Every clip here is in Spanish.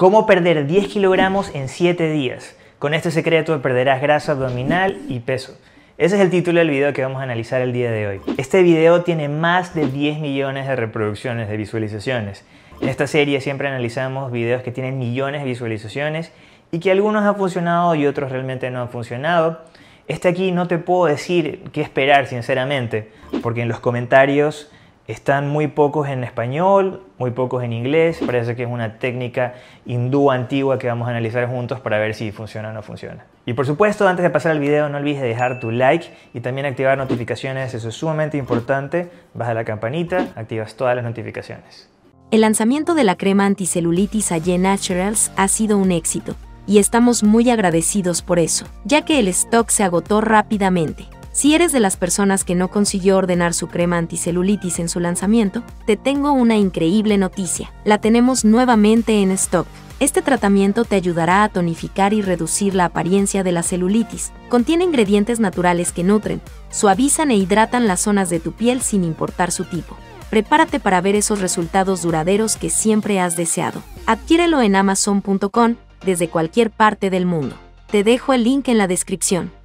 ¿Cómo perder 10 kilogramos en 7 días? Con este secreto perderás grasa abdominal y peso. Ese es el título del video que vamos a analizar el día de hoy. Este video tiene más de 10 millones de reproducciones, de visualizaciones. En esta serie siempre analizamos videos que tienen millones de visualizaciones y que algunos han funcionado y otros realmente no han funcionado. Este aquí no te puedo decir qué esperar, sinceramente, porque en los comentarios están muy pocos en español, muy pocos en inglés. Parece que es una técnica hindú antigua que vamos a analizar juntos para ver si funciona o no funciona. Y por supuesto, antes de pasar al video, no olvides dejar tu like y también activar notificaciones. Eso es sumamente importante. Baja la campanita, activas todas las notificaciones. El lanzamiento de la crema anticelulitis AYE Naturals ha sido un éxito y estamos muy agradecidos por eso, ya que el stock se agotó rápidamente. Si eres de las personas que no consiguió ordenar su crema anticelulitis en su lanzamiento, te tengo una increíble noticia. La tenemos nuevamente en stock. Este tratamiento te ayudará a tonificar y reducir la apariencia de la celulitis. Contiene ingredientes naturales que nutren, suavizan e hidratan las zonas de tu piel sin importar su tipo. Prepárate para ver esos resultados duraderos que siempre has deseado. Adquiérelo en amazon.com desde cualquier parte del mundo. Te dejo el link en la descripción.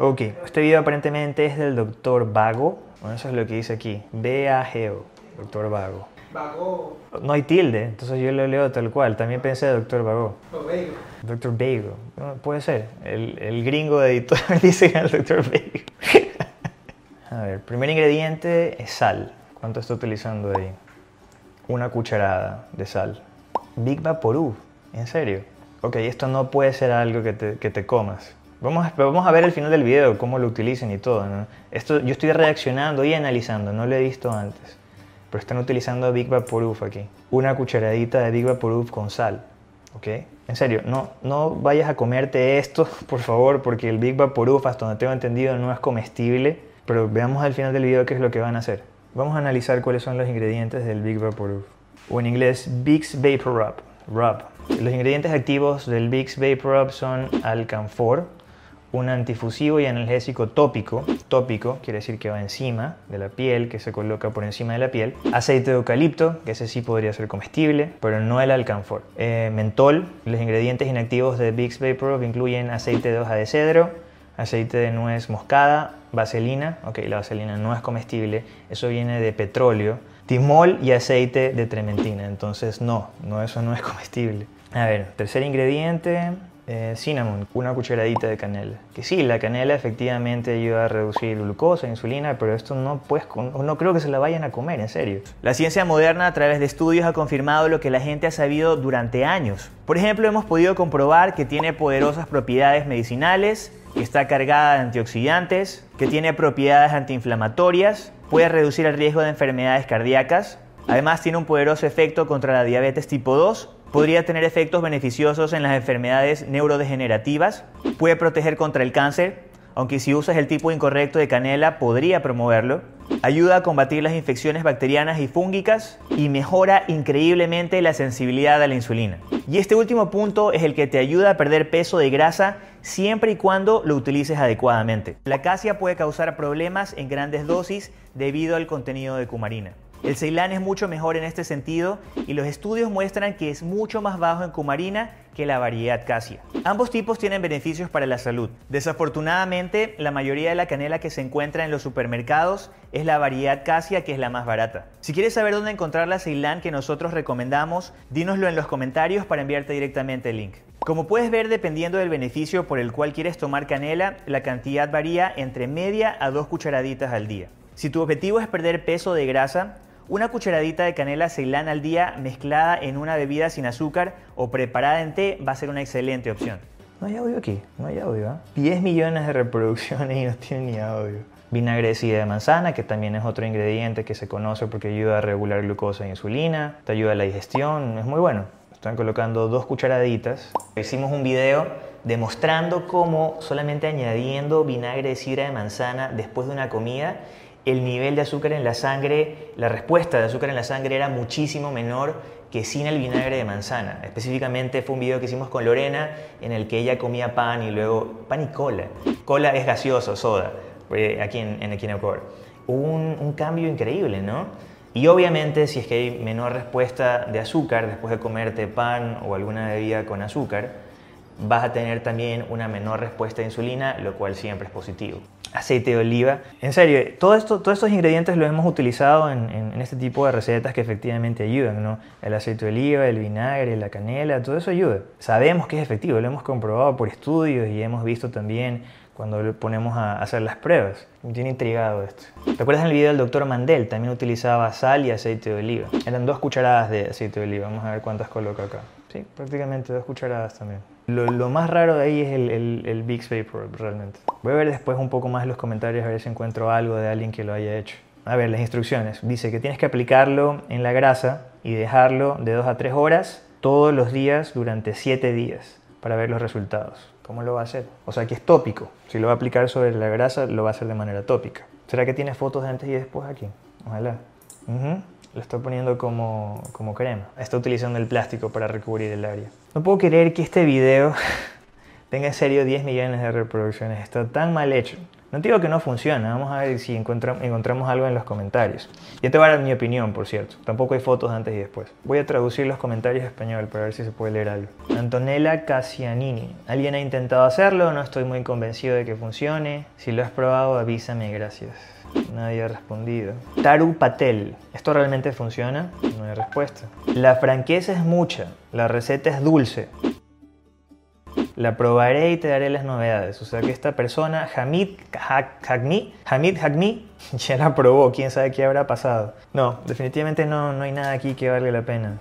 Ok, este video aparentemente es del doctor Vago. Bueno, eso es lo que dice aquí. B-A-G-O, doctor Vago. Vago. No hay tilde, entonces yo lo leo tal cual. También pensé doctor Vago. O Veigo. Doctor Vago. No, puede ser. El, el gringo de editor dice al doctor Vago. A ver, primer ingrediente es sal. ¿Cuánto está utilizando ahí? Una cucharada de sal. Big Vaporub. ¿En serio? Ok, esto no puede ser algo que te, que te comas. Vamos vamos a ver el final del video, cómo lo utilicen y todo. Esto, yo estoy reaccionando y analizando, no lo he visto antes. Pero están utilizando Big Vaporub aquí. Una cucharadita de Big Vaporub con sal. ¿Ok? En serio, no, no vayas a comerte esto, por favor, porque el Big Vaporub, hasta donde tengo entendido, no es comestible. Pero veamos al final del video qué es lo que van a hacer. Vamos a analizar cuáles son los ingredientes del Big Vaporub. O en inglés, Big's Vapor Rub. Rub. Los ingredientes activos del Big's Vapor Rub son alcanfor, un antifusivo y analgésico tópico. Tópico quiere decir que va encima de la piel, que se coloca por encima de la piel. Aceite de eucalipto, que ese sí podría ser comestible, pero no el alcanfor. Eh, mentol, los ingredientes inactivos de Big's Vapor Rub incluyen aceite de hoja de cedro, aceite de nuez moscada, vaselina, ok, la vaselina no es comestible, eso viene de petróleo, timol y aceite de trementina, entonces no, no eso no es comestible. A ver, tercer ingrediente, eh, cinnamon, una cucharadita de canela. Que sí, la canela efectivamente ayuda a reducir glucosa, insulina, pero esto no, pues, no creo que se la vayan a comer, en serio. La ciencia moderna a través de estudios ha confirmado lo que la gente ha sabido durante años. Por ejemplo, hemos podido comprobar que tiene poderosas propiedades medicinales, que está cargada de antioxidantes, que tiene propiedades antiinflamatorias, puede reducir el riesgo de enfermedades cardíacas, además tiene un poderoso efecto contra la diabetes tipo 2, podría tener efectos beneficiosos en las enfermedades neurodegenerativas, puede proteger contra el cáncer, aunque si usas el tipo incorrecto de canela podría promoverlo, ayuda a combatir las infecciones bacterianas y fúngicas y mejora increíblemente la sensibilidad a la insulina. Y este último punto es el que te ayuda a perder peso de grasa siempre y cuando lo utilices adecuadamente. La acacia puede causar problemas en grandes dosis debido al contenido de cumarina. El Ceilán es mucho mejor en este sentido y los estudios muestran que es mucho más bajo en cumarina que la variedad Cassia. Ambos tipos tienen beneficios para la salud. Desafortunadamente, la mayoría de la canela que se encuentra en los supermercados es la variedad Cassia, que es la más barata. Si quieres saber dónde encontrar la Ceilán que nosotros recomendamos, dínoslo en los comentarios para enviarte directamente el link. Como puedes ver, dependiendo del beneficio por el cual quieres tomar canela, la cantidad varía entre media a dos cucharaditas al día. Si tu objetivo es perder peso de grasa, una cucharadita de canela ceilán al día mezclada en una bebida sin azúcar o preparada en té va a ser una excelente opción. No hay audio aquí, no hay audio. ¿eh? 10 millones de reproducciones y no tiene ni audio. Vinagre de sidra de manzana, que también es otro ingrediente que se conoce porque ayuda a regular glucosa e insulina, te ayuda a la digestión, es muy bueno. Están colocando dos cucharaditas. Hicimos un video demostrando cómo solamente añadiendo vinagre de sidra de manzana después de una comida el nivel de azúcar en la sangre, la respuesta de azúcar en la sangre era muchísimo menor que sin el vinagre de manzana. Específicamente fue un video que hicimos con Lorena en el que ella comía pan y luego pan y cola. Cola es gaseoso, soda, eh, aquí en, en. Hubo un cambio increíble, ¿no? Y obviamente si es que hay menor respuesta de azúcar después de comerte pan o alguna bebida con azúcar, vas a tener también una menor respuesta de insulina, lo cual siempre es positivo. Aceite de oliva. En serio, todo esto, todos estos ingredientes los hemos utilizado en, en, este tipo de recetas que efectivamente ayudan, ¿no? El aceite de oliva, el vinagre, la canela, todo eso ayuda. Sabemos que es efectivo, lo hemos comprobado por estudios y hemos visto también cuando le ponemos a hacer las pruebas. Me tiene intrigado esto. ¿Te acuerdas en el video del doctor Mandel? También utilizaba sal y aceite de oliva. Eran dos cucharadas de aceite de oliva. Vamos a ver cuántas coloca acá. Sí, prácticamente dos cucharadas también. Lo, más raro de ahí es el, el, el Big Vapor, realmente. Voy a ver después un poco más los comentarios a ver si encuentro algo de alguien que lo haya hecho. A ver, las instrucciones. Dice que tienes que aplicarlo en la grasa y dejarlo de 2 a 3 horas todos los días durante 7 días para ver los resultados. ¿Cómo lo va a hacer? O sea que es tópico. Si lo va a aplicar sobre la grasa, lo va a hacer de manera tópica. ¿Será que tiene fotos de antes y después aquí? Ojalá. Lo está poniendo como, como crema. Está utilizando el plástico para recubrir el área. No puedo creer que este video tenga en serio 10 millones de reproducciones. Está tan mal hecho. No digo que no funciona, vamos a ver si encontramos algo en los comentarios. Yo te voy a dar mi opinión, por cierto. Tampoco hay fotos antes y después. Voy a traducir los comentarios en español para ver si se puede leer algo. Antonella Cassianini. ¿Alguien ha intentado hacerlo? No estoy muy convencido de que funcione. Si lo has probado, avísame, gracias. Nadie ha respondido. Taru Patel. ¿Esto realmente funciona? No hay respuesta. La franqueza es mucha. La receta es dulce la probaré y te daré las novedades. O sea que esta persona, Hamid Hagmi, Hamid Hagmi, ya la probó, quién sabe qué habrá pasado. No, definitivamente no, no hay nada aquí que valga la pena.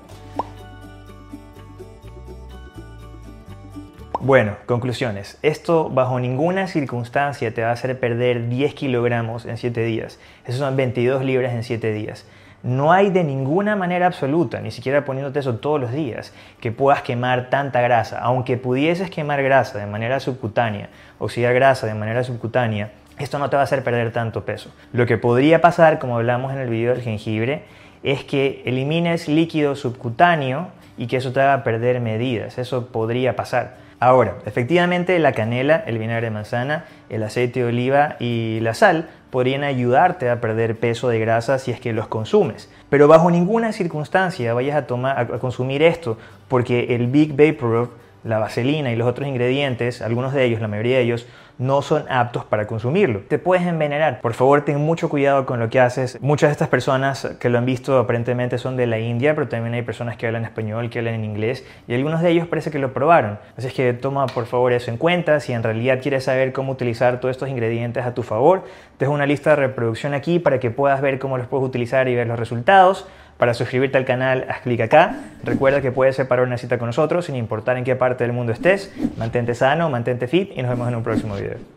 Bueno, conclusiones. Esto bajo ninguna circunstancia te va a hacer perder 10 kilogramos en 7 días. Eso son 22 libras en 7 días. No hay de ninguna manera absoluta, ni siquiera poniéndote eso todos los días, que puedas quemar tanta grasa. Aunque pudieses quemar grasa de manera subcutánea, oxidar grasa de manera subcutánea, esto no te va a hacer perder tanto peso. Lo que podría pasar, como hablamos en el video del jengibre, es que elimines líquido subcutáneo y que eso te haga perder medidas. Eso podría pasar. Ahora, efectivamente la canela, el vinagre de manzana, el aceite de oliva y la sal podrían ayudarte a perder peso de grasa si es que los consumes. Pero bajo ninguna circunstancia vayas a, tomar, a consumir esto porque el Big Vapor, la vaselina y los otros ingredientes, algunos de ellos, la mayoría de ellos, no son aptos para consumirlo. Te puedes envenenar. Por favor, ten mucho cuidado con lo que haces. Muchas de estas personas que lo han visto aparentemente son de la India, pero también hay personas que hablan español, que hablan en inglés, y algunos de ellos parece que lo probaron. Así es que toma por favor eso en cuenta. Si en realidad quieres saber cómo utilizar todos estos ingredientes a tu favor, te dejo una lista de reproducción aquí para que puedas ver cómo los puedes utilizar y ver los resultados. Para suscribirte al canal, haz clic acá. Recuerda que puedes separar una cita con nosotros sin importar en qué parte del mundo estés. Mantente sano, mantente fit y nos vemos en un próximo video.